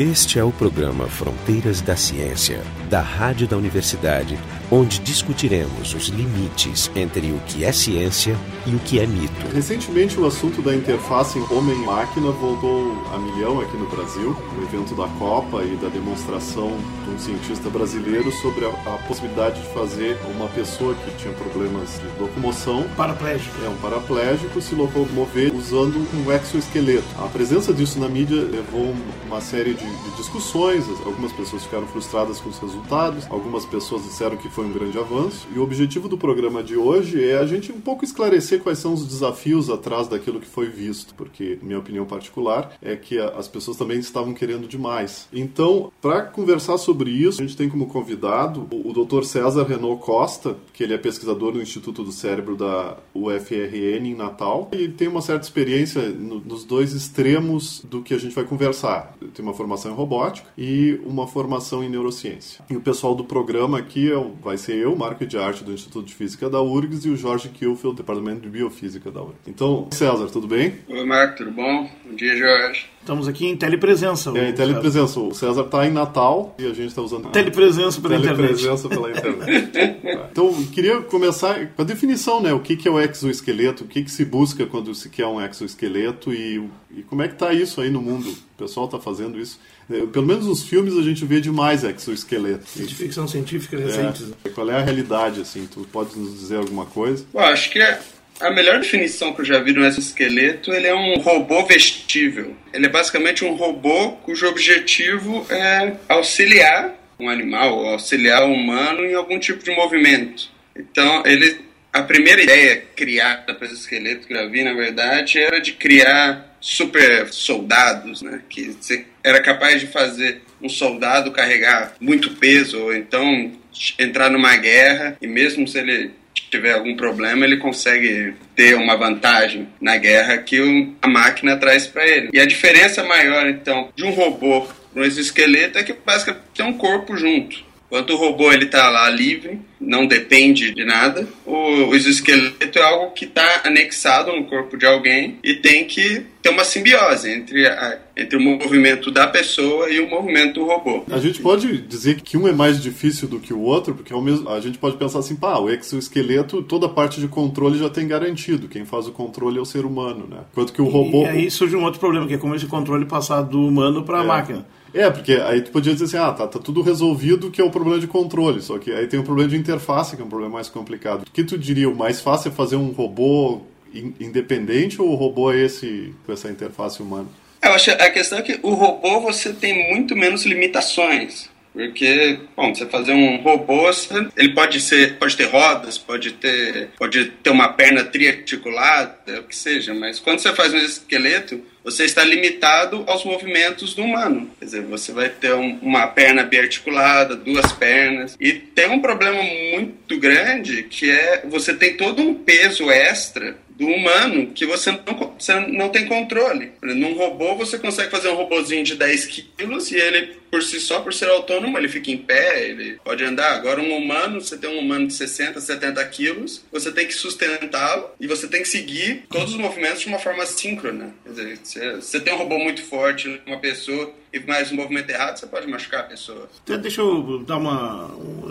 Este é o programa Fronteiras da Ciência, da Rádio da Universidade, onde discutiremos os limites entre o que é ciência e o que é mito. Recentemente, o assunto da interface homem-máquina voltou a milhão aqui no Brasil, no evento da Copa e da demonstração de um cientista brasileiro sobre a, a possibilidade de fazer uma pessoa que tinha problemas de locomoção, paraplégico, é um paraplégico, se locomover usando um exoesqueleto. A presença disso na mídia levou uma série de, de discussões, algumas pessoas ficaram frustradas com os resultados, algumas pessoas disseram que foi um grande avanço. E o objetivo do programa de hoje é a gente um pouco esclarecer quais são os desafios atrás daquilo que foi visto, porque, minha opinião particular, é que as pessoas também estavam querendo demais. Então, para conversar sobre isso, a gente tem como convidado o, Dr. César Renault Costa, que ele é pesquisador no Instituto do Cérebro da UFRN em Natal e tem uma certa experiência no, nos dois extremos do que a gente vai conversar. Tem uma formação em robótica e uma formação em neurociência. E o pessoal do programa aqui é, vai ser eu, Marco de Arte do Instituto de Física da URGS e o Jorge Kielfeld, do Departamento de Biofísica da URGS. Então, César, tudo bem? Oi, Marco, tudo bom? Bom dia, Jorge. Estamos aqui em telepresença. É, em telepresença. O César está em Natal e a gente está usando telepresença pela telepresença internet. pela internet. então, queria começar com a definição, né? O que, que é o exoesqueleto? O que, que se busca quando se quer um exoesqueleto e, e como é que está isso aí no mundo? O pessoal está fazendo isso. É, pelo menos nos filmes a gente vê demais exoesqueleto. De ficção científica recentes. É. Qual é a realidade, assim? Tu pode nos dizer alguma coisa? Bom, acho que é a melhor definição que eu já vi no exoesqueleto, ele é um robô vestível. Ele é basicamente um robô cujo objetivo é auxiliar um animal, auxiliar o humano em algum tipo de movimento. Então, ele, a primeira ideia criada para esse esqueleto que eu vi, na verdade, era de criar super soldados, né? Que era capaz de fazer um soldado carregar muito peso, ou então entrar numa guerra e mesmo se ele tiver algum problema, ele consegue ter uma vantagem na guerra que a máquina traz para ele. E a diferença maior, então, de um robô para um exoesqueleto é que basicamente tem um corpo junto. Enquanto o robô ele está lá livre, não depende de nada, o, exoesqueleto é algo que está anexado no corpo de alguém e tem que ter uma simbiose entre, a, entre o movimento da pessoa e o movimento do robô. A gente pode dizer que um é mais difícil do que o outro, porque ao mesmo, a gente pode pensar assim, pá, o exoesqueleto, toda a parte de controle já tem garantido, quem faz o controle é o ser humano, né? Enquanto que o robô... E aí surge um outro problema, que é como esse controle passar do humano para a é. máquina. É, porque aí tu podia dizer assim, ah, tá, tá tudo resolvido que é o problema de controle, só que aí tem o problema de interface, que é um problema mais complicado. O que tu diria, o mais fácil é fazer um robô independente ou o robô é esse com essa interface humana? Eu acho a questão é que o robô você tem muito menos limitações. Porque, bom, você fazer um robô, ele pode ser, pode ter rodas, pode ter, pode ter uma perna triarticulada, o que seja, mas quando você faz um esqueleto, você está limitado aos movimentos do humano. Quer dizer, você vai ter um, uma perna biarticulada, duas pernas. E tem um problema muito grande que é você tem todo um peso extra do humano que você não, você não tem controle. Num robô, você consegue fazer um robôzinho de 10 quilos e ele, por si só, por ser autônomo, ele fica em pé, ele pode andar. Agora, um humano, você tem um humano de 60, 70 quilos, você tem que sustentá-lo e você tem que seguir todos os movimentos de uma forma síncrona. Quer dizer, você tem um robô muito forte, uma pessoa e mais um movimento errado, você pode machucar a pessoa. Então, deixa eu dar uma.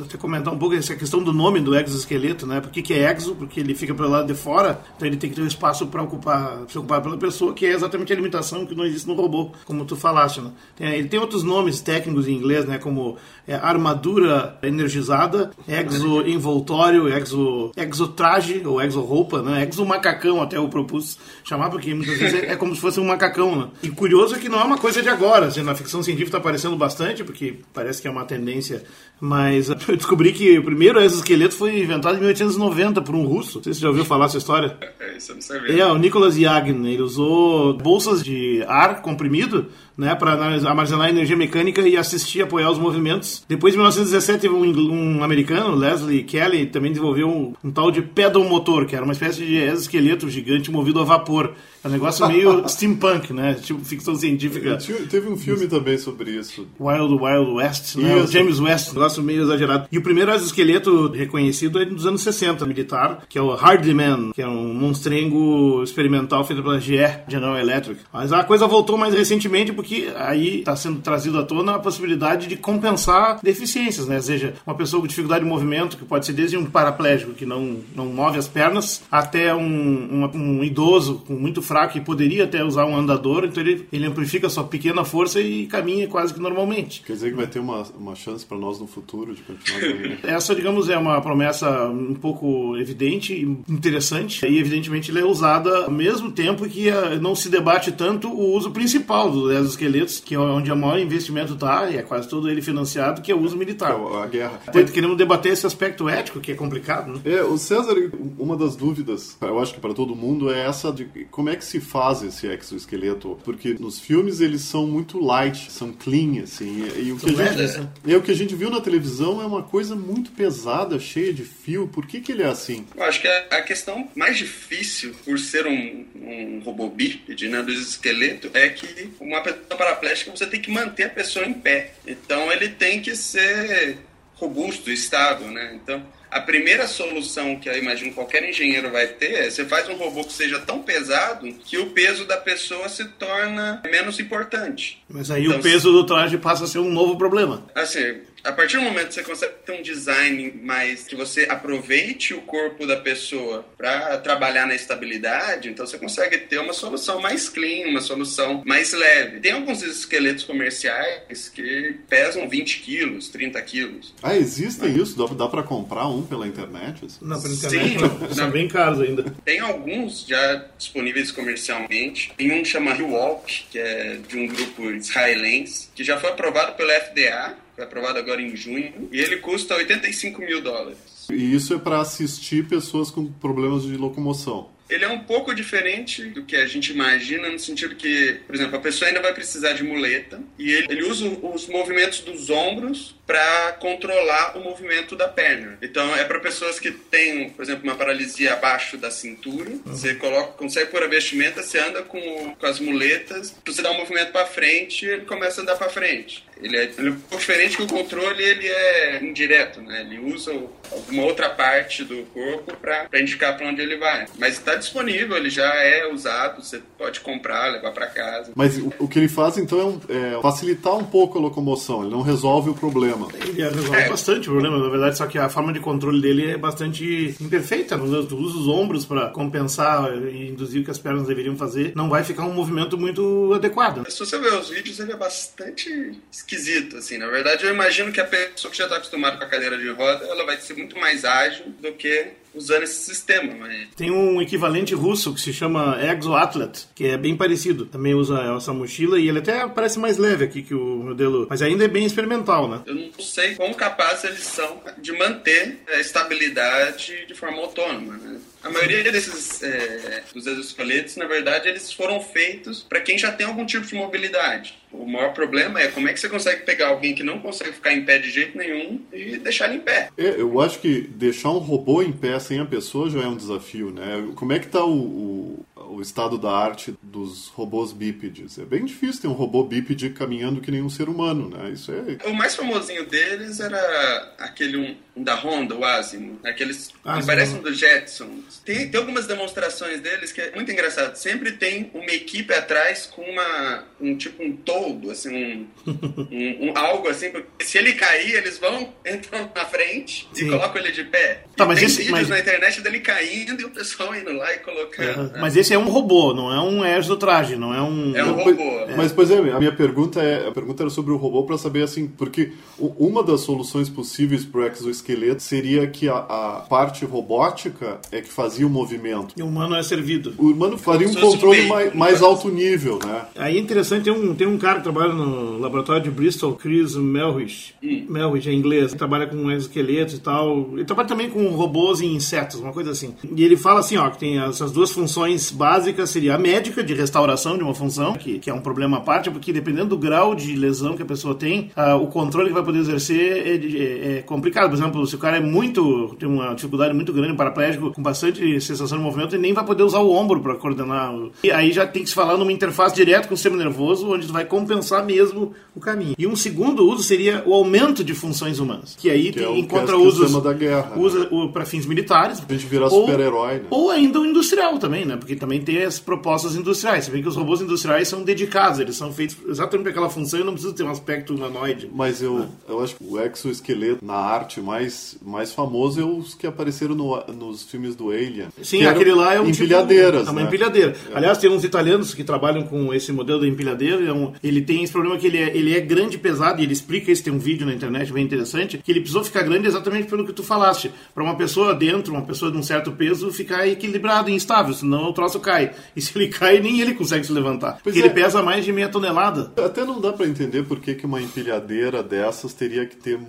Te comentar um pouco essa questão do nome do exoesqueleto, né? Por que, que é exo? Porque ele fica pelo lado de fora, então ele tem que ter um espaço para ocupar, ser ocupado pela pessoa, que é exatamente a limitação que não existe no robô, como tu falaste. Né? Ele tem outros nomes técnicos em inglês, né? Como é, armadura energizada, exo-envoltório, exo, exo-traje ou exo-roupa, né? Exo-macacão, até eu propus chamar, porque muitas vezes é, é como se fosse um macacão. Né? E curioso é que não é uma coisa de agora, assim, na ficção científica está aparecendo bastante, porque parece que é uma tendência, mas eu descobri que o primeiro exoesqueleto foi inventado em 1890 por um russo. Não sei se você já ouviu falar essa história. É, isso eu não sabia. É, o Nicholas Yagin. Ele usou bolsas de ar comprimido né, para armazenar energia mecânica e assistir, apoiar os movimentos. Depois, em 1917, um, um americano, Leslie Kelly, também desenvolveu um, um tal de pedal motor, que era uma espécie de exoesqueleto gigante movido a vapor É um negócio meio steampunk, né? Tipo ficção científica. Teve um filme também sobre isso. Wild Wild West, né? O James West, um negócio meio exagerado. E o primeiro exoesqueleto reconhecido é dos anos 60, militar, que é o Hardman, que é um monstrengo experimental feito pela GE, General Electric. Mas a coisa voltou mais recentemente porque aí está sendo trazido à tona a possibilidade de compensar deficiências, né? Ou seja, uma pessoa com dificuldade de movimento, que pode ser desde um paraplégico que não, não move as pernas, até um, um, um idoso com muito fraco e poderia até usar um andador, então ele, ele amplifica a sua pequena força e caminha quase que normalmente. Quer dizer que vai ter uma, uma chance para nós no futuro de continuar caminhando? Essa, digamos, é uma promessa um pouco evidente e interessante, e evidentemente ela é usada ao mesmo tempo que não se debate tanto o uso principal dos exoesqueletos, que é onde o maior investimento está, e é quase todo ele financiado, que é o uso militar. É a guerra. Queremos debater esse aspecto ético, que é complicado, né? É, o César, uma das dúvidas, eu acho que para todo mundo, é essa de como é que se faz esse exoesqueleto, porque nos filmes eles são muito light, são clean, assim, e o que, a gente, é, o que a gente viu na televisão é uma coisa muito pesada, cheia de fio, por que que ele é assim? Eu acho que a questão mais difícil, por ser um, um robô bípede, né, do esqueleto, é que uma pessoa paraplégica você tem que manter a pessoa em pé, então ele tem que ser robusto, estável, né, então a primeira solução que eu imagino qualquer engenheiro vai ter é você faz um robô que seja tão pesado que o peso da pessoa se torna menos importante. Mas aí então, o peso do traje passa a ser um novo problema. Assim, a partir do momento que você consegue ter um design mais que você aproveite o corpo da pessoa para trabalhar na estabilidade, então você consegue ter uma solução mais clean, uma solução mais leve. Tem alguns esqueletos comerciais que pesam 20 quilos, 30 quilos. Ah, existem isso? Dá, dá para comprar um pela internet? Assim? Não, pela internet Sim, não. São bem caros ainda. Tem alguns já disponíveis comercialmente. Tem um que chama Rewalk, que é de um grupo israelense, que já foi aprovado pela FDA foi aprovado agora em junho, e ele custa 85 mil dólares. E isso é para assistir pessoas com problemas de locomoção ele é um pouco diferente do que a gente imagina, no sentido que, por exemplo, a pessoa ainda vai precisar de muleta e ele, ele usa os movimentos dos ombros para controlar o movimento da perna. Então, é para pessoas que têm, por exemplo, uma paralisia abaixo da cintura. Você coloca, consegue pôr a vestimenta, você anda com, com as muletas, você dá um movimento para frente ele começa a andar para frente. Ele é, ele é um pouco diferente que o controle ele é indireto, né? Ele usa alguma outra parte do corpo para indicar para onde ele vai. Mas está disponível, ele já é usado, você pode comprar, levar para casa. Mas o, o, que ele faz então é, é, facilitar um pouco a locomoção, ele não resolve o problema. Ele resolve é. bastante o problema, na verdade, só que a forma de controle dele é bastante imperfeita. Tu usa os ombros para compensar e induzir o que as pernas deveriam fazer, não vai ficar um movimento muito adequado. Se você ver os vídeos, ele é bastante esquisito, assim. Na verdade, eu imagino que a pessoa que já está acostumada com a cadeira de roda, ela vai ser muito mais ágil do que usando esse sistema. Mas... Tem um equivalente russo que se chama Exoatlet, que é bem parecido. Também usa essa mochila e ele até parece mais leve aqui que o modelo, mas ainda é bem experimental, né? Eu não sei quão capazes eles são de manter a estabilidade de forma autônoma, né? A maioria desses é, dos exoesqueletos, na verdade, eles foram feitos para quem já tem algum tipo de mobilidade. O maior problema é como é que você consegue pegar alguém que não consegue ficar em pé de jeito nenhum e deixar ele em pé. É, eu acho que deixar um robô em pé sem a pessoa já é um desafio, né? Como é que está o, o, o, estado da arte dos robôs bípedes? É bem difícil ter um robô bípede caminhando que nem um ser humano, né? Isso é... O mais famosinho deles era aquele um, da Honda, o Asimo. Aqueles ah, que parecem do Jetsons. Tem, tem algumas demonstrações deles que é muito engraçado. Sempre tem uma equipe atrás com uma, um tipo um toldo, assim, um, um, um, algo assim. Se ele cair, eles vão, entram na frente Sim. e colocam ele de pé. Tá, mas tem esse, vídeos mas... na internet dele caindo e o pessoal indo lá e colocando. Né? Mas esse é um robô, não é um exo traje, não é um. É um robô. É. Mas, pois é, a minha pergunta é. A pergunta era sobre o robô para saber assim, porque uma das soluções possíveis para o exoesqueleto seria que a, a, parte robótica é que fazia o movimento. E o humano é servido. O humano faria um controle mais, mais alto nível, né? Aí é interessante, tem um, tem um cara que trabalha no laboratório de Bristol, Chris Melrich. Hum. Melrich é inglês, ele trabalha com exoesqueletos e tal. Ele trabalha também com robôs e insetos, uma coisa assim. E ele fala assim, ó, que tem essas duas funções básicas, seria a médica, de restauração de uma função, que, que é um problema à parte, porque dependendo do grau de lesão que a pessoa tem, uh, o controle que vai poder exercer é, é, é, complicado. Por exemplo, se o cara é muito, tem uma dificuldade muito grande, um paraplégico com bastante sensação de movimento, ele nem vai poder usar o ombro para coordenar. E aí já tem que se falar numa interface direto com o sistema nervoso, onde vai compensar mesmo o caminho. E um segundo uso seria o aumento de funções humanas, que aí Que tem, é encontra é o usos da guerra, né? usa para fins militares. A gente virar super-herói, né? Ou ainda o industrial também, né? Porque também tem as propostas industriais. Você vê que os robôs industriais são dedicados, eles são feitos exatamente para aquela função e não precisa ter um aspecto humanoide. Mas eu, né? eu acho que o exoesqueleto na arte mais, mais famoso é os que apareceram no- nos filmes do Alien. Sim, aquele lá é um empilhadeiras, tipo, é uma né? empilhadeira. Aliás, tem uns italianos que trabalham com esse modelo da empilhadeira. é um- ele tem esse problema que ele é, ele é grande e pesado, e ele explica isso, tem um vídeo na internet bem interessante, que ele precisou ficar grande exatamente pelo que tu falaste. Para uma pessoa dentro, uma pessoa de um certo peso, ficar equilibrado instável, senão o troço cai. E se ele cai, nem ele consegue se levantar. Pois porque é. ele pesa mais de meia tonelada. Até não dá pra entender por que, que uma empilhadeira dessas teria que ter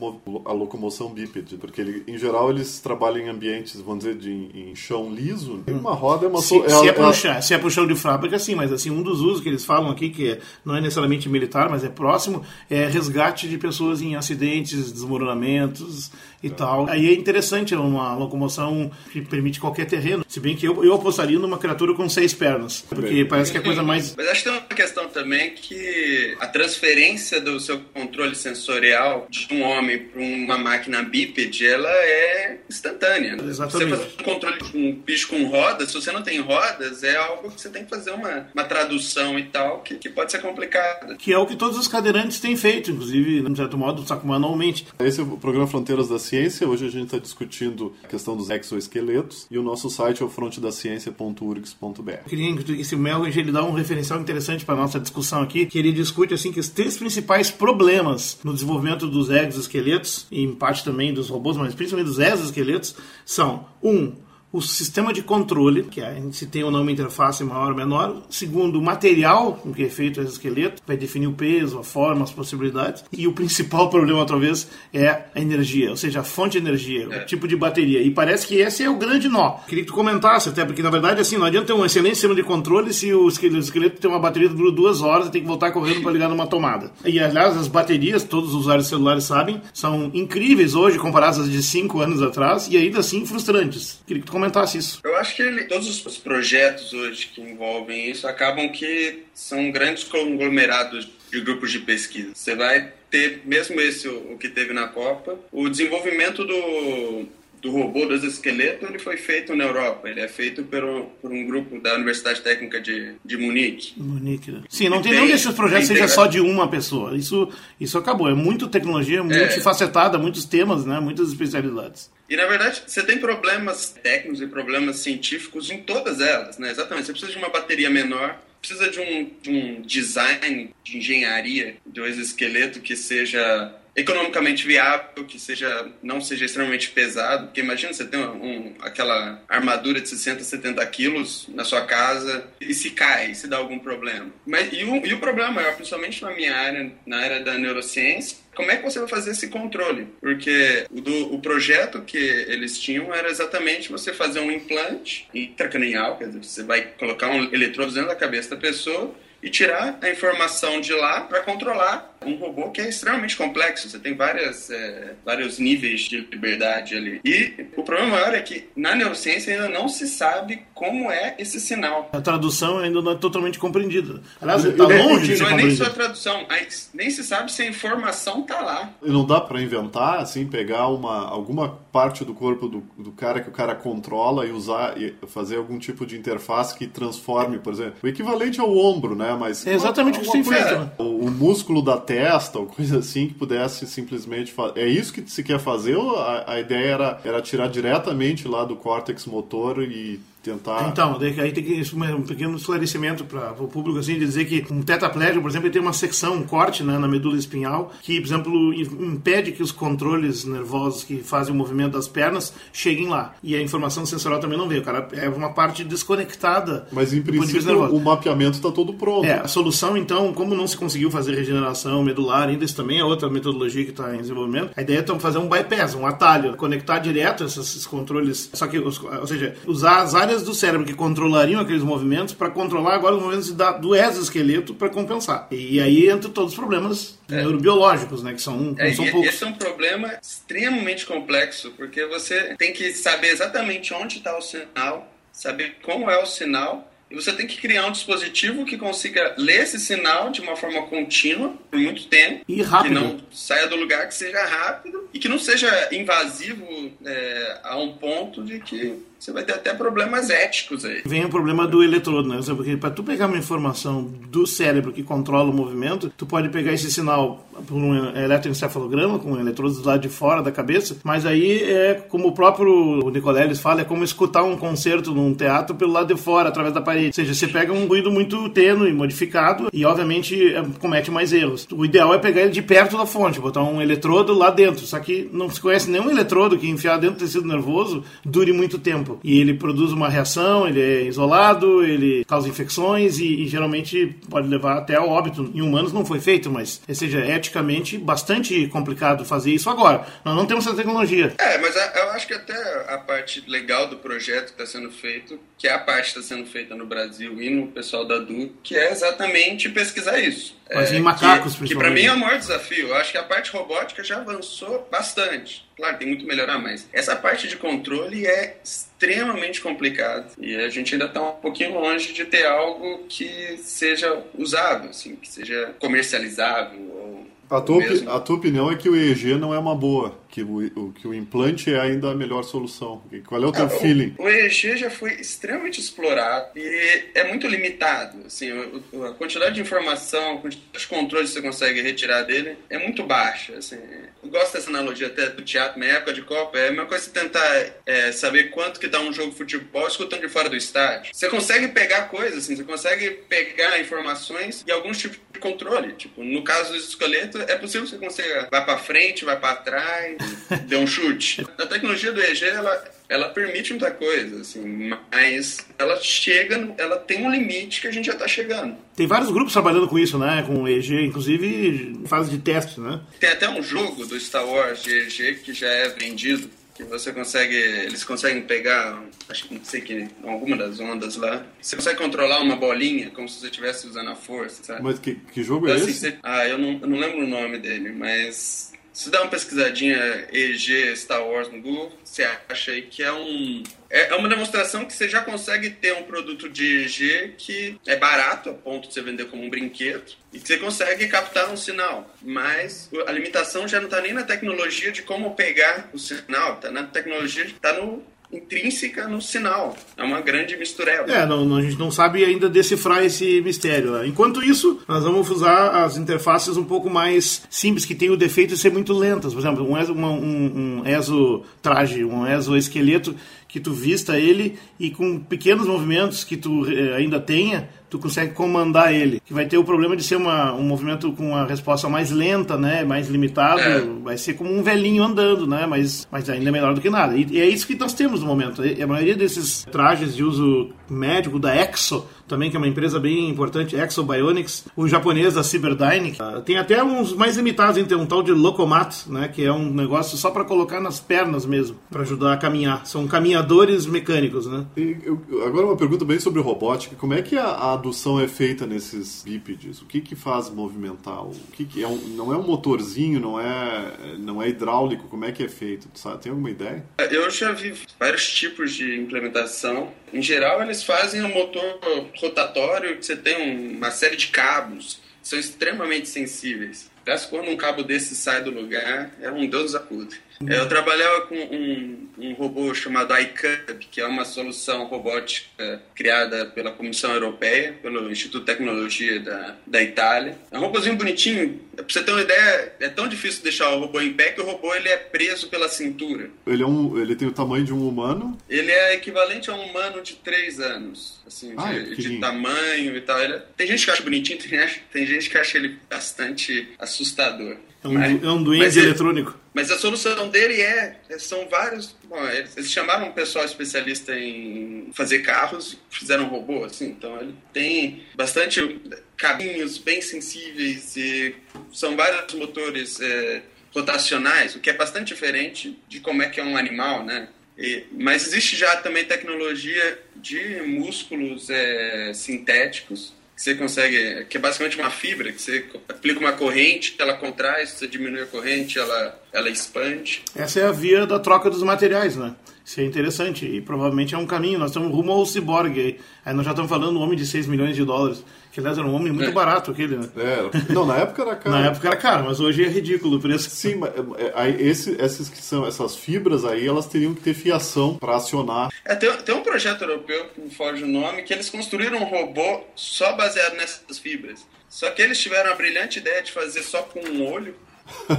a locomoção bípede, porque ele, em geral eles trabalham em ambientes, vamos dizer, de, em chão liso. Uma roda é uma Se, so- se, é ela- pro chão, se é pro chão de fábrica, sim, mas assim, um dos usos que eles falam aqui, que é- não é necessariamente militar, mas é próximo, é resgate de pessoas em acidentes, desmoronamentos e tal. Aí é interessante, é uma locomoção que permite qualquer terreno. Se bem que eu, eu apostaria numa criatura com seis pernas, porque Bem. parece que é a coisa mais. Mas acho que tem uma questão também que a transferência do seu controle sensorial de um homem para uma máquina bípede, ela é instantânea. né? Exatamente. Você fazer um controle de um bicho com rodas, se você não tem rodas, é algo que você tem que fazer uma, uma tradução e tal, que, que pode ser complicada. Que é o que todos os cadeirantes têm feito, inclusive, de certo modo, só que manualmente. Esse é o programa Fronteiras da Ciência. Hoje a gente está discutindo a questão dos exoesqueletos e o nosso site é o frontedaciencia.urgs.br. Eu queria que esse Melvin ele dá um referencial interessante para nossa discussão aqui, que ele discute assim que os três principais problemas no desenvolvimento dos exoesqueletos e em parte também dos robôs, mas principalmente dos exoesqueletos, são um o sistema de controle, que a gente tem ou não uma interface maior ou menor. Segundo, o material com que é feito o exoesqueleto, vai definir o peso, a forma, as possibilidades. E o principal problema, outra vez, é a energia, ou seja, a fonte de energia, o tipo de bateria. E parece que esse é o grande nó. Queria que tu comentasse, até porque na verdade, assim, não adianta ter um excelente sistema de controle se o esqueleto, o esqueleto tem uma bateria que dura duas horas e tem que voltar correndo para ligar numa tomada. E aliás, as baterias, todos os usuários celulares sabem, são incríveis hoje comparadas às de cinco anos atrás e ainda assim frustrantes. Queria que tu comentasse isso. Eu acho que ele- todos os projetos hoje que envolvem isso acabam que são grandes conglomerados de grupos de pesquisa. Você vai ter, mesmo esse o, o que teve na Copa, o desenvolvimento do, do robô, do exoesqueleto, ele foi feito na Europa. Ele é feito por, um- por um grupo da Universidade Técnica de, de Munique. Munique, né? Sim, não tem Tem- nenhum desses projetos seja só de uma pessoa. Isso, isso acabou. É muito tecnologia, multifacetada, muitos temas, né? Muitas especialidades. E na verdade, você tem problemas técnicos e problemas científicos em todas elas, né? Exatamente. Você precisa de uma bateria menor, precisa de um, de um design de engenharia do exoesqueleto que seja economicamente viável, que seja não seja extremamente pesado. Porque imagina você ter um, um- aquela armadura de 60, 70 quilos na sua casa e se cai, se dá algum problema. Mas, e, o, e o problema maior, principalmente na minha área, na área da neurociência, como é que você vai fazer esse controle? Porque o, do- o projeto que eles tinham era exatamente você fazer um implante intracranial, quer dizer, você vai colocar um eletrodo dentro da cabeça da pessoa e tirar a informação de lá para controlar um robô que é extremamente complexo. Você tem várias, é, vários níveis de liberdade ali. E o problema maior é que na neurociência ainda não se sabe como é esse sinal. A tradução ainda não é totalmente compreendida. Aliás, está longe de ser Não é nem só a compreendida. tradução, nem se sabe se a informação tá lá. E não dá pra inventar, assim, pegar uma, alguma parte do corpo do, do cara que o cara controla e usar e fazer algum tipo de interface que transforme, por exemplo, o equivalente ao ombro, né? Mas É exatamente o que coisa- feito, né? O, o músculo da testa, ou coisa assim, que pudesse simplesmente fazer. É isso que se quer fazer ou a, a ideia era, era tirar diretamente lá do córtex motor e tentar. Então, daí- aí tem que é um pequeno esclarecimento para o público assim, de dizer que um tetraplégico, por exemplo, ele tem uma secção, um corte né, na medula espinhal, que, por exemplo, im- impede que os controles nervosos que fazem o movimento das pernas cheguem lá. E a informação sensorial também não veio. O cara é uma parte desconectada. Mas em princípio o mapeamento está todo pronto. É, a solução, então, como não se conseguiu fazer regeneração medular ainda, isso também é outra metodologia que está em desenvolvimento. A ideia é então, fazer um bypass, um atalho, conectar direto esses, esses controles, só que, ou seja, usar as áreas áreas do cérebro que controlariam aqueles movimentos para controlar agora os movimentos da, do exoesqueleto para compensar. E aí entra todos os problemas é. neurobiológicos, né? Que são, é, são poucos. Esse é um problema extremamente complexo, porque você tem que saber exatamente onde está o sinal, saber como é o sinal e você tem que criar um dispositivo que consiga ler esse sinal de uma forma contínua por muito tempo. E rápido. Que não saia do lugar, que seja rápido e que não seja invasivo é, a um ponto de que você vai ter até problemas éticos aí. Vem o problema do eletrodo, né? Porque para tu pegar uma informação do cérebro que controla o movimento, tu pode pegar esse sinal por um eletroencefalograma com eletrodos do lado de fora da cabeça, mas aí é como o próprio Nicoleles fala, é como escutar um concerto num teatro pelo lado de fora, através da parede. Ou seja, você pega um ruído muito tênue, modificado e obviamente é, comete mais erros. O ideal é pegar ele de perto da fonte, botar um eletrodo lá dentro. Só que não se conhece nenhum eletrodo que enfiar dentro do tecido nervoso dure muito tempo E ele produz uma reação, ele é isolado, ele causa infecções e, e geralmente pode levar até ao óbito. Em humanos não foi feito, mas, seja, eticamente bastante complicado fazer isso agora. Nós não temos essa tecnologia. É, mas eu acho que até a parte legal do projeto que está sendo feito, que é a parte que está sendo feita no Brasil e no pessoal da DU, que é exatamente pesquisar isso. Mas é, em macacos, que, que para mim é o maior desafio. Eu acho que a parte robótica já avançou bastante. Claro, tem muito a melhorar, mas essa parte de controle é extremamente complicada. E a gente ainda está um pouquinho longe de ter algo que seja usável, assim, que seja comercializável. Ou a tua, a tua opinião é que o EEG não é uma boa que o, que o implante é ainda a melhor solução. Qual é o teu ah, feeling? O, o EEG já foi extremamente explorado e é muito limitado. Assim, o, a quantidade de informação, a quantidade de controle que você consegue retirar dele é muito baixa. Assim. Eu gosto dessa analogia até do teatro, na época de Copa, é a mesma coisa você tentar é, saber quanto que dá um jogo de futebol escutando de fora do estádio. Você consegue pegar coisas, assim, você consegue pegar informações e alguns tipos de controle. Tipo, no caso do esqueleto, é possível que você consiga vai para frente, vai para trás, deu um chute. A tecnologia do EG, ela, ela permite muita coisa, assim, mas ela chega, ela tem um limite que a gente já está chegando. Tem vários grupos trabalhando com isso, né? Com o EG, inclusive em fase de teste, né? Tem até um jogo do Star Wars de EG que já é vendido que você consegue, eles conseguem pegar, acho que não sei que, alguma das ondas lá. Você consegue controlar uma bolinha como se você estivesse usando a força, sabe? Mas que, que jogo é então, assim, esse? Você, ah, eu não, eu não lembro o nome dele, mas se dá uma pesquisadinha EG Star Wars no Google, você acha aí que é um. É, é uma demonstração que você já consegue ter um produto de EG que é barato, a ponto de você vender como um brinquedo, e que você consegue captar um sinal. Mas a limitação já não está nem na tecnologia de como pegar o sinal, está na tecnologia está no intrínseca no sinal. É uma grande mistureba. É, não, a gente não sabe ainda decifrar esse mistério. Né? Enquanto isso, nós vamos usar as interfaces um pouco mais simples, que tem o defeito de ser muito lentas. Por exemplo, um, exo, um, um exo traje, um exoesqueleto que tu vista ele e com pequenos movimentos que tu eh, ainda tenha, tu consegue comandar ele. Que vai ter o problema de ser uma, um movimento com uma resposta mais lenta, né? Mais limitado. É. Vai ser como um velhinho andando, né? Mas, mas ainda é melhor do que nada. E, e é isso que nós temos no momento. A maioria desses trajes de uso médico da Exo também, que é uma empresa bem importante, Exo Bionics, o japonês da Cyberdyne. Uh, tem até uns mais limitados, tem um tal de Locomat, né, que é um negócio só para colocar nas pernas mesmo, para ajudar a caminhar. São caminhadores mecânicos, né? E, eu, agora uma pergunta bem sobre robótica. Como é que a, a adução é feita nesses bípedes? O que que faz movimentar? O que, que é um, não é um motorzinho, não é não é hidráulico? Como é que é feito? Tem alguma ideia? Eu já vi vários tipos de implementação. Em geral, eles fazem um motor rotatório que você tem uma série de cabos são extremamente sensíveis. Mas quando um cabo desse sai do lugar, é um Deus acude. É, eu trabalhava com um, um robô chamado iCub, que é uma solução robótica criada pela Comissão Europeia, pelo Instituto de Tecnologia da, da Itália. É um robôzinho bonitinho. Pra você ter uma ideia, é tão difícil deixar o robô em pé que o robô ele é preso pela cintura. Ele, é um, ele tem o tamanho de um humano? Ele é equivalente a um humano de 3 anos. Assim, ah, de, é de, tamanho e tal. É, tem gente que acha bonitinho, tem, tem gente que acha ele bastante assustador. É um, mas, é um doente eletrônico. Mas a solução dele é, é são vários. Bom, eles, eles, chamaram um pessoal especialista em fazer carros, fizeram um robô, assim. Então ele tem bastante caminhos bem sensíveis e são vários motores é, rotacionais, o que é bastante diferente de como é que é um animal, né? E, mas existe já também tecnologia de músculos é, sintéticos que você consegue, que é basicamente uma fibra, que você aplica uma corrente, ela contrai, você diminui a corrente, ela, ela expande. Essa é a via da troca dos materiais, né? Isso é interessante e provavelmente é um caminho. Nós estamos rumo ao ciborgue aí. Aí nós já estamos falando um homem de 6 milhões de dólares. Que aliás era um homem muito é. barato aquele, né? É, não, na época era caro. na época era caro, mas hoje é ridículo o preço. Sim, mas é, esse, essas que são essas fibras aí, elas teriam que ter fiação para acionar. É, tem, tem um projeto europeu, que me foge o nome, que eles construíram um robô só baseado nessas fibras. Só que eles tiveram a brilhante ideia de fazer só com um olho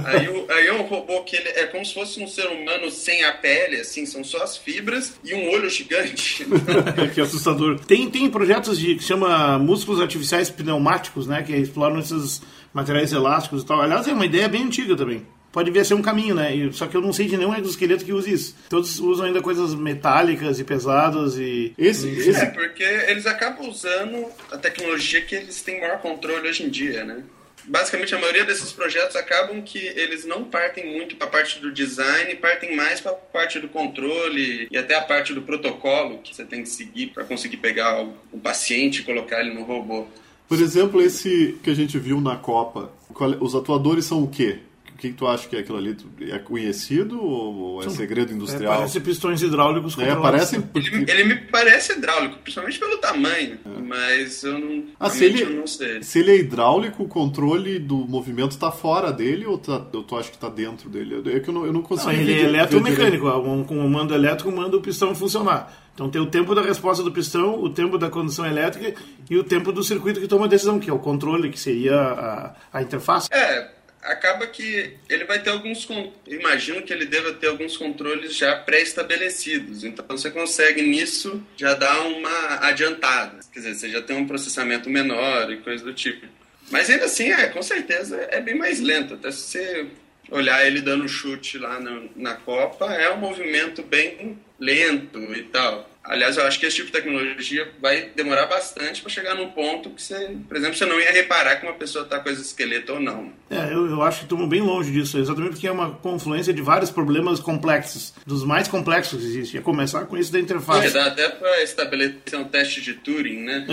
Aí, o, aí é um robô que ele é como se fosse um ser humano sem a pele, assim, são só as fibras e um olho gigante. que assustador. Tem, tem projetos de, que chama músculos artificiais pneumáticos, né? Que exploram esses materiais elásticos e tal. Aliás, é uma ideia bem antiga também pode vir a ser um caminho, né? Só que eu não sei de nenhum exoesqueleto que use isso. Todos usam ainda coisas metálicas e pesadas e. Esse, esse... É, porque eles acabam usando a tecnologia que eles têm maior controle hoje em dia, né? Basicamente a maioria desses projetos acabam que eles não partem muito para a parte do design, partem mais para a parte do controle e até a parte do protocolo que você tem que seguir para conseguir pegar o, paciente e colocar ele no robô. Por exemplo, esse que a gente viu na Copa, os atuadores são o quê? Que, que tu acha que é aquilo ali? É conhecido ou é segredo industrial? É, parece pistões hidráulicos é, parece porque... ele, ele, me parece hidráulico, principalmente pelo tamanho, é. mas eu não, ah, se ele, eu não sei. Se ele é hidráulico, o controle do movimento está fora dele ou, tá, ou tu acha que está dentro dele? É que eu não, eu não consigo. Não, ele é eletromecânico, com um comando elétrico manda o pistão funcionar. Então tem o tempo da resposta do pistão, o tempo da condução elétrica e o tempo do circuito que toma a decisão, que é o controle, que seria a, a interface. É, acaba que ele vai ter alguns. Imagino que ele deva ter alguns controles já pré-estabelecidos. Então você consegue nisso já dar uma adiantada. Quer dizer, você já tem um processamento menor e coisa do tipo. Mas ainda assim, é, com certeza é bem mais lento. Até se você olhar ele dando chute lá na, na Copa, é um movimento bem lento e tal. Aliás, eu acho que esse tipo de tecnologia vai demorar bastante para chegar num ponto que você, por exemplo, você não ia reparar que uma pessoa está com esse esqueleto ou não. É, eu, eu acho que estamos bem longe disso, exatamente porque é uma confluência de vários problemas complexos, dos mais complexos que existem. A começar com isso da interface. É, dá até para estabelecer um teste de Turing, né?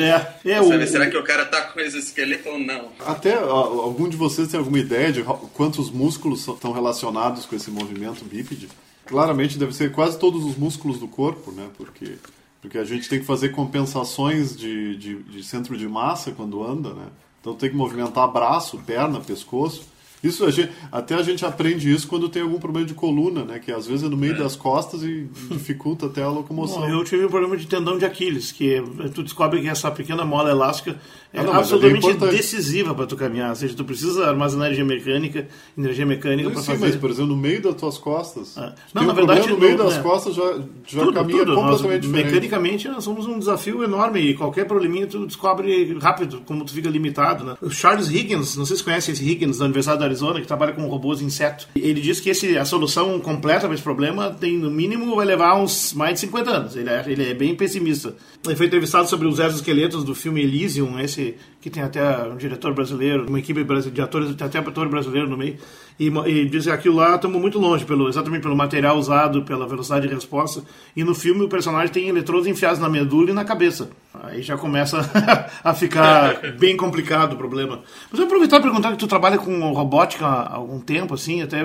É, é o... Saber, será que o cara está com esse esqueleto ou não? Até algum de vocês tem alguma ideia de quantos músculos estão relacionados com esse movimento bípede? Claramente deve ser quase todos os músculos do corpo, né? Porque, porque a gente tem que fazer compensações de, de, de centro de massa quando anda, né? Então tem que movimentar braço, perna, pescoço. Isso a gente, até a gente aprende isso quando tem algum problema de coluna, né? Que às vezes é no meio é. das costas e dificulta até a locomoção. Bom, eu tive um problema de tendão de Aquiles, que tu descobre que essa pequena mola elástica é ah, não, absolutamente é decisiva para tu caminhar. Ou seja, tu precisa armazenar energia mecânica, energia mecânica para fazer. Mas, por exemplo, no meio das tuas costas. Ah. Não, na um verdade, no meio das né? costas já, já tudo, caminha tudo. completamente nós, diferente. Mecanicamente, nós somos um desafio enorme e qualquer probleminha tu descobre rápido, como tu fica limitado. Né? O Charles Higgins, não sei se conhece esse Higgins da Universidade da Arizona, que trabalha com robôs inseto. Ele diz que esse, a solução completa para esse problema tem, no mínimo, vai levar uns mais de 50 anos. Ele é, ele é bem pessimista. Ele foi entrevistado sobre os exoesqueletos do filme Elysium, esse que tem até um diretor brasileiro, uma equipe de atores, tem até ator brasileiro no meio, e, e diz que aquilo lá estamos muito longe, pelo, exatamente pelo material usado, pela velocidade de resposta. E no filme o personagem tem eletrodos enfiados na medula e na cabeça. Aí já começa a ficar bem complicado o problema. Mas eu aproveitar e perguntar que tu trabalha com robótica há algum tempo, assim, até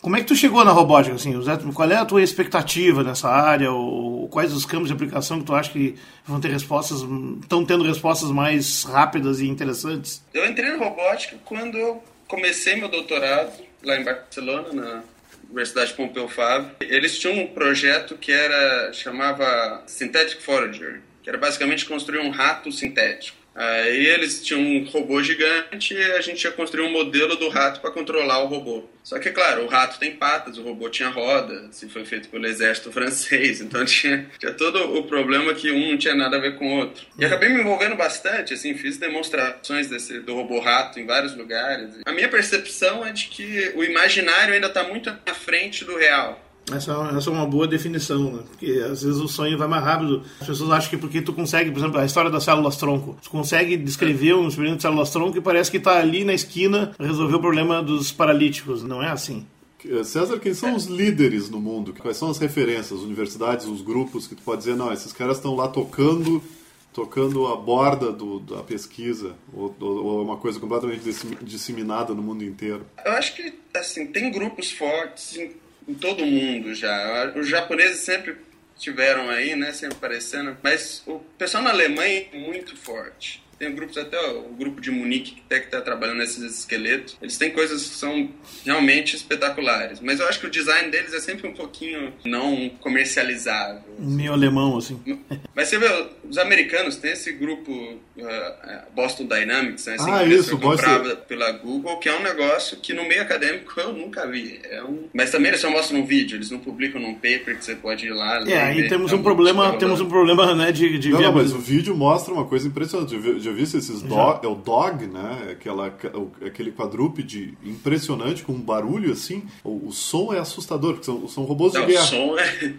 como é que tu chegou na robótica, assim, Qual é a tua expectativa nessa área? Ou quais os campos de aplicação que tu acha que vão ter respostas, estão tendo respostas mais rápidas e interessantes? Eu entrei na robótica quando eu comecei meu doutorado lá em Barcelona, na Universidade Pompeu Fábio. Eles tinham um projeto que era chamava Synthetic Forager, que era basicamente construir um rato sintético. Aí eles tinham um robô gigante e a gente ia construir um modelo do rato para controlar o robô. Só que, claro, o rato tem patas, o robô tinha roda, se foi feito pelo exército francês, então tinha, tinha todo o problema que um não tinha nada a ver com o outro. E acabei me envolvendo bastante, assim, fiz demonstrações desse, do robô rato em vários lugares. A minha percepção é de que o imaginário ainda está muito na frente do real. Essa, essa é uma boa definição, né? Porque às vezes o sonho vai mais rápido. As pessoas acham que porque tu consegue, por exemplo, a história das células-tronco. Tu consegue descrever um experimento de células-tronco e parece que está ali na esquina resolver o problema dos paralíticos. Não é assim. César, quem são os líderes no mundo? Quais são as referências, as universidades, os grupos que tu pode dizer, não, esses caras estão lá tocando tocando a borda do, da pesquisa ou, ou, uma coisa completamente disseminada no mundo inteiro? Eu acho que assim tem grupos fortes em, em todo mundo já. Os japoneses sempre tiveram aí, né, sempre aparecendo, mas o pessoal na Alemanha é muito forte. Tem grupos, até o grupo de Munique que até que está trabalhando nesses esqueletos. Eles têm coisas que são realmente espetaculares. Mas eu acho que o design deles é sempre um pouquinho não comercializável. Meio alemão, assim. Mas você vê, os americanos têm esse grupo uh, Boston Dynamics, né? Essa ah, isso, comprada pela Google, que é um negócio que no meio acadêmico eu nunca vi. É um... Mas também eles só mostram um vídeo, eles não publicam num paper que você pode ir lá. É, aí temos um problema, temos um problema, né, de, de não, não, mas o vídeo mostra uma coisa impressionante. Eu já visto esses dog, é o dog, né? Aquela, aquele quadrúpede impressionante com um barulho assim. O, o som é assustador, porque são, são robôs Não, de guerra. O som é.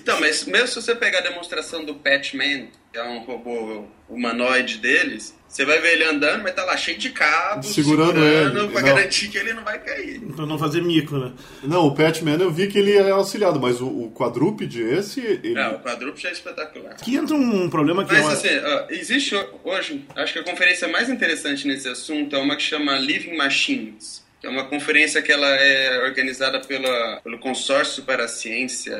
Então, mas mesmo se você pegar a demonstração do Patchman, que é um robô humanoide deles, você vai ver ele andando, mas tá lá cheio de cabos, segurando, segurando ele. pra não. garantir que ele não vai cair. Pra não fazer mico, né? Não, o Patman eu vi que ele é auxiliado, mas o, o quadrúpede esse. Ele... Não, o quadrúpede é espetacular. Aqui entra um problema que. Mas é assim, ó, existe hoje, acho que a conferência mais interessante nesse assunto é uma que chama Living Machines é uma conferência que ela é organizada pela, pelo Consórcio para a Ciência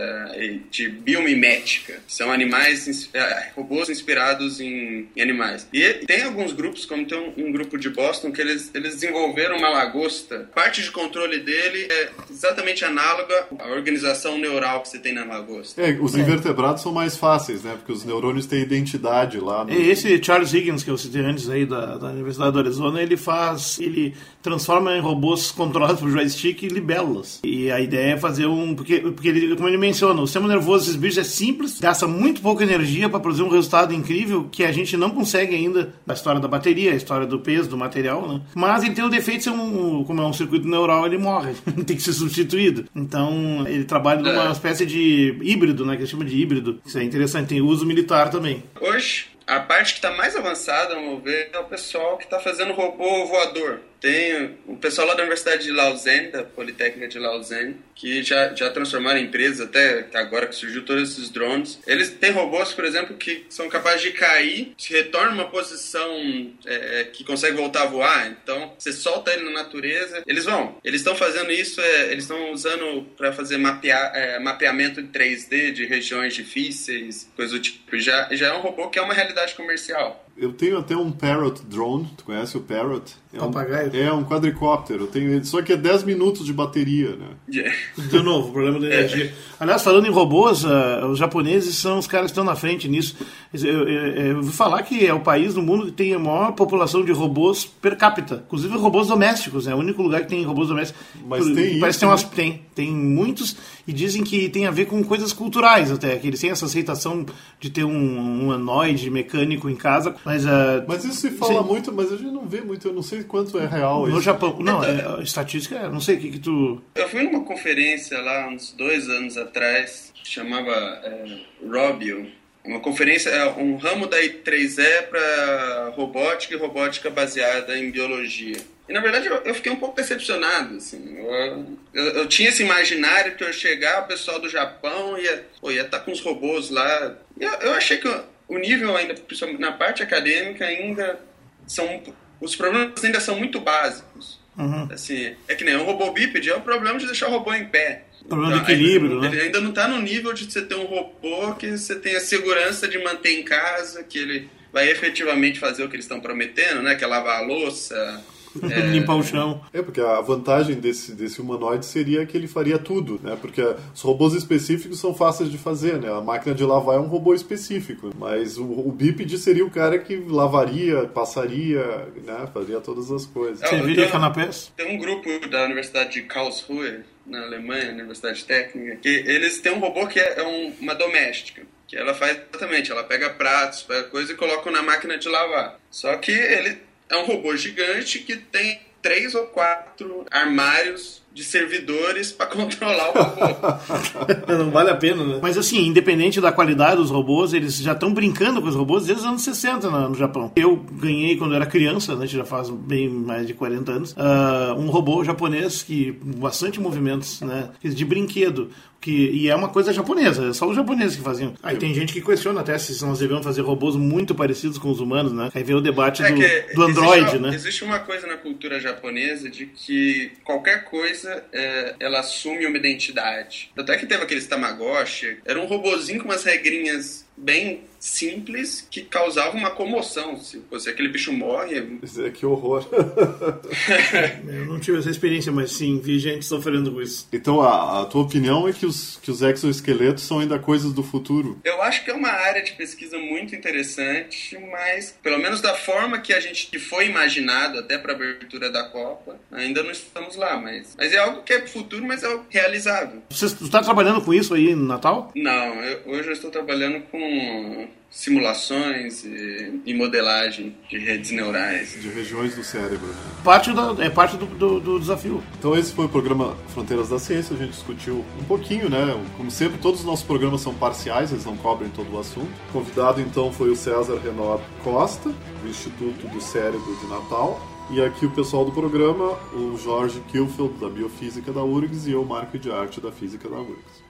de Biomimética. São animais, é, robôs inspirados em, em, animais. E tem alguns grupos, como tem um, um, grupo de Boston, que eles, eles desenvolveram uma lagosta. Parte de controle dele é exatamente análoga à organização neural que você tem na lagosta. É, os invertebrados são mais fáceis, né? Porque os neurônios têm identidade lá. No... Esse Charles Higgins, que eu citei antes aí da, da Universidade do Arizona, ele faz, ele transforma em robôs robôs controlados por joystick e libélulas. E a ideia é fazer um. Porque, porque ele, como ele menciona, o sistema nervoso desses bichos é simples, gasta muito pouca energia para produzir um resultado incrível que a gente não consegue ainda na história da bateria, a história do peso, do material, né? Mas ele tem o defeito de ser um. Como é um circuito neural, ele morre. tem que ser substituído. Então, ele trabalha numa é. espécie de híbrido, né? Que chama de híbrido. Isso é interessante. Tem uso militar também. Hoje, a parte que está mais avançada, vamos ver, é o pessoal que está fazendo robô voador. Tem o pessoal lá da Universidade de Lausanne, da Politécnica de Lausanne, que já, já transformaram em empresas, até agora que surgiu todos esses drones. Eles têm robôs, por exemplo, que são capazes de cair, se retornam uma posição é, que consegue voltar a voar. Então, você solta ele na natureza, eles vão. Eles estão fazendo isso, é, eles estão usando para fazer mapear, é, mapeamento em 3D de regiões difíceis, coisa do tipo. Já, já é um robô que é uma realidade comercial. Eu tenho até um Parrot drone, tu conhece o Parrot? É Papagaio? Um, é um quadricóptero, eu tenho ele, só que é 10 minutos de bateria, né? Yeah. De novo, o problema da energia. É. Aliás, falando em robôs, uh, os japoneses são os caras que estão na frente nisso. Eu, eu, eu ouvi falar que é o país do mundo que tem a maior população de robôs per capita, inclusive robôs domésticos, é né? o único lugar que tem robôs domésticos. Mas Por, tem parece isso, tem, umas, né? tem, tem muitos e dizem que tem a ver com coisas culturais até, que eles têm essa aceitação de ter um, um anoide mecânico em casa, mas... Uh, mas isso se fala sim. muito, mas a gente não vê muito, eu não sei quanto é real No Japão, não, é, estatística, é, não sei o que que tu... Eu fui numa conferência lá uns dois anos atrás, chamava é, Robio, uma conferência, é um ramo da I3E para robótica e robótica baseada em biologia. E na verdade eu, eu fiquei um pouco decepcionado, assim. Eu, eu, eu, tinha esse imaginário que eu chegar, o pessoal do Japão ia estar ia tá com os robôs lá. Eu, eu achei que o nível ainda, principalmente na parte acadêmica, ainda são. Os problemas ainda são muito básicos. Uhum. Assim, é que nem um robô bípede, é o problema de deixar o robô em pé. Problema então, de equilíbrio, ainda, né? Ele ainda não está no nível de você ter um robô que você tenha segurança de manter em casa, que ele vai efetivamente fazer o que eles estão prometendo, né? Que é lavar a louça, é... Limpar o chão. É, porque a vantagem desse, desse humanoide seria que ele faria tudo, né? Porque os robôs específicos são fáceis de fazer, né? A máquina de lavar é um robô específico, mas o, o bípede seria o cara que lavaria, passaria, né? Faria todas as coisas. Serviria é, canapés? Tem um grupo da Universidade de Karlsruhe, na Alemanha, Universidade Técnica, que eles têm um robô que é, é um, uma doméstica que ela faz exatamente, ela pega pratos, pega coisa e coloca na máquina de lavar. Só que ele é um robô gigante que tem três ou quatro armários de servidores para controlar o robô. Não vale a pena, né? Mas assim, independente da qualidade dos robôs, eles já estão brincando com os robôs desde os anos 60 no, no Japão. Eu ganhei quando era criança, né, já faz bem mais de 40 anos, uh, um robô japonês que bastante movimentos, né, de brinquedo. Que, e é uma coisa japonesa, é só os japoneses que faziam. Aí tem gente que questiona até se nós devemos fazer robôs muito parecidos com os humanos, né? Aí vem o debate é do, do Android, existe uma, né? Existe uma coisa na cultura japonesa de que qualquer coisa é, ela assume uma identidade. Até que teve aqueles Tamagotchi, era um robozinho com umas regrinhas bem simples que causava uma comoção. Se você aquele bicho morre. É, que horror. Eu não tive essa experiência, mas sim, vi gente sofrendo com isso. Então a, a, tua opinião é que os, que os exoesqueletos são ainda coisas do futuro? Eu acho que é uma área de pesquisa muito interessante, mas pelo menos da forma que a gente que foi imaginado até para a abertura da Copa, ainda não estamos lá, mas, mas é algo que é futuro, mas é algo realizável. Você está trabalhando com isso aí no Natal? Não, eu, hoje eu estou trabalhando com simulações e, e, modelagem de redes neurais. De regiões do cérebro. Né? Parte da, é parte do, do, do, desafio. Então esse foi o programa Fronteiras da Ciência, a gente discutiu um pouquinho, né? Como sempre, todos os nossos programas são parciais, eles não cobrem todo o assunto. O convidado então foi o César Renor Costa, do Instituto do Cérebro de Natal. E aqui o pessoal do programa, o Jorge Kilfeld, da Biofísica da URGS, e eu, Marco de Arte, da Física da URGS.